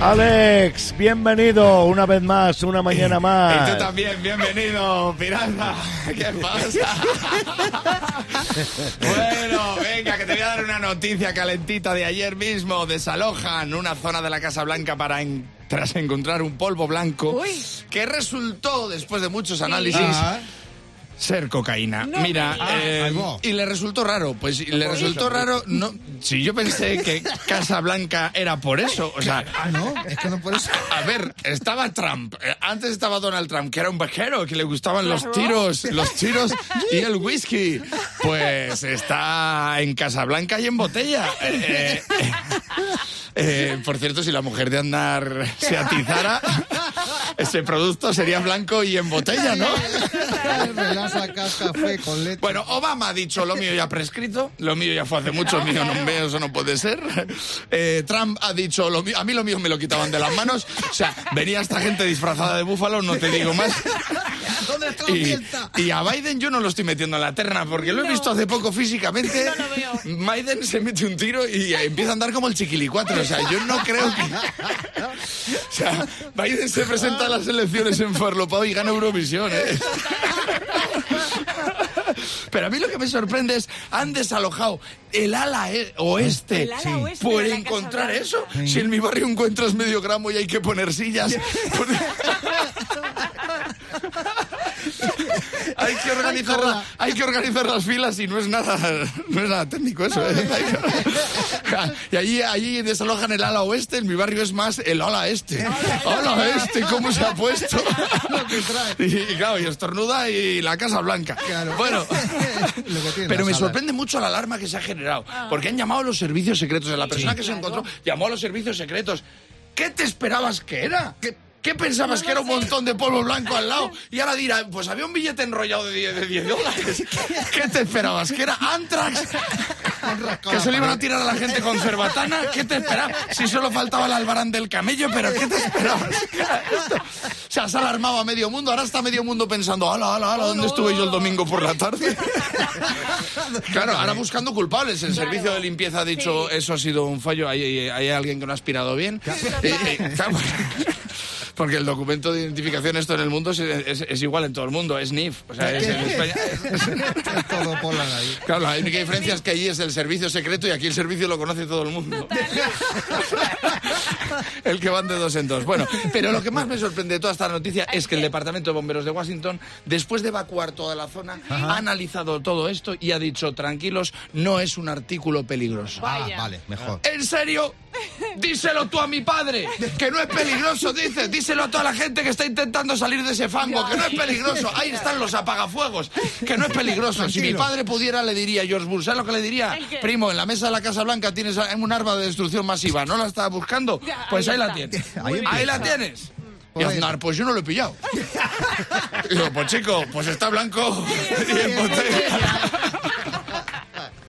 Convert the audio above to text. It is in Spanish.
Alex, bienvenido una vez más, una mañana más. Y tú también, bienvenido, pirata. ¿Qué pasa? bueno, venga, que te voy a dar una noticia calentita de ayer mismo. Desalojan una zona de la Casa Blanca para en- tras encontrar un polvo blanco que resultó, después de muchos análisis, Ah. Ser cocaína. No Mira, eh, y le resultó raro. Pues le resultó raro. No, si yo pensé que Casa Blanca era por eso, o sea. Ah, no, es que no por eso. A ver, estaba Trump. eh, Antes estaba Donald Trump, que era un vaquero, que le gustaban los tiros, los tiros y el whisky. Pues está en Casablanca y en botella. Eh, eh, eh, por cierto, si la mujer de Andar se atizara, ese producto sería blanco y en botella, ¿no? Relax sacas café con leche. Bueno, Obama ha dicho lo mío ya prescrito, lo mío ya fue hace mucho, mío no veo, eso no puede ser. Eh, Trump ha dicho lo mío, a mí lo mío me lo quitaban de las manos. O sea, venía esta gente disfrazada de búfalo, no te digo más. ¿Dónde está la Y, y a Biden yo no lo estoy metiendo en la terna porque lo he No. visto hace poco físicamente. No lo veo. Biden se mete un tiro y empieza a andar como el chiquilicuatro. O sea, yo no creo que. O sea, Biden se presenta a las elecciones en Farlopao y gana Eurovisión, ¿eh? Pero a mí lo que me sorprende es, han desalojado el ala e- oeste El ala oeste por encontrar eso. Si en mi barrio encuentras medio gramo y hay que poner sillas. hay, que organizar la- hay que organizar las filas y no es nada, no es nada técnico eso. ¿eh? Y allí, allí desalojan el ala oeste, en mi barrio es más el ala este. Ala este, ¿cómo se ha puesto? Y, y claro, y estornuda y la Casa Blanca. Claro. Bueno, Lo que tiene pero me sorprende mucho la alarma que se ha generado. Porque han llamado a los servicios secretos. La persona que se encontró llamó a los servicios secretos. ¿Qué te esperabas que era? ¿Qué, qué pensabas que era un montón de polvo blanco al lado? Y ahora dirá, pues había un billete enrollado de 10, de 10 dólares. ¿Qué te esperabas? ¿Que era Antrax? ¿Que se le iban a tirar a la gente con cerbatana? ¿Qué te esperabas? Si solo faltaba el albarán del camello, pero ¿qué te esperabas? ¿Qué era esto? O sea, se ha alarmado a medio mundo. Ahora está medio mundo pensando, ala, ala, ala, ¿dónde estuve yo el domingo por la tarde? Claro, ahora buscando culpables. El servicio de limpieza ha dicho, eso ha sido un fallo, hay, hay- hay alguien que no ha aspirado bien. Eh, eh, claro, porque el documento de identificación esto en el mundo es, es- es igual en todo el mundo, es NIF. O sea, es en España... Es todo por la nariz. Claro, la única diferencia es que allí es el servicio secreto y aquí el servicio lo conoce todo el mundo. el que van de dos en dos. Bueno, pero lo que más me sorprende de toda esta noticia es que el Departamento de Bomberos de Washington, después de evacuar toda la zona, ha analizado todo esto y ha dicho, tranquilos, no es un artículo peligroso. Ah, vale, mejor. ¿En serio? Díselo tú a mi padre, que no es peligroso, dice. Díselo a toda la gente que está intentando salir de ese fango, que no es peligroso. Ahí están los apagafuegos, que no es peligroso. Si mi padre pudiera, le diría a George Bush, ¿sabes lo que le diría? Primo, en la mesa de la Casa Blanca tienes un arma de destrucción masiva, ¿no la estaba buscando? Pues ahí ahí la tienes. Ahí la tienes. Y Aznar, pues yo no lo he pillado. Y digo, pues chico, pues está blanco y en botella.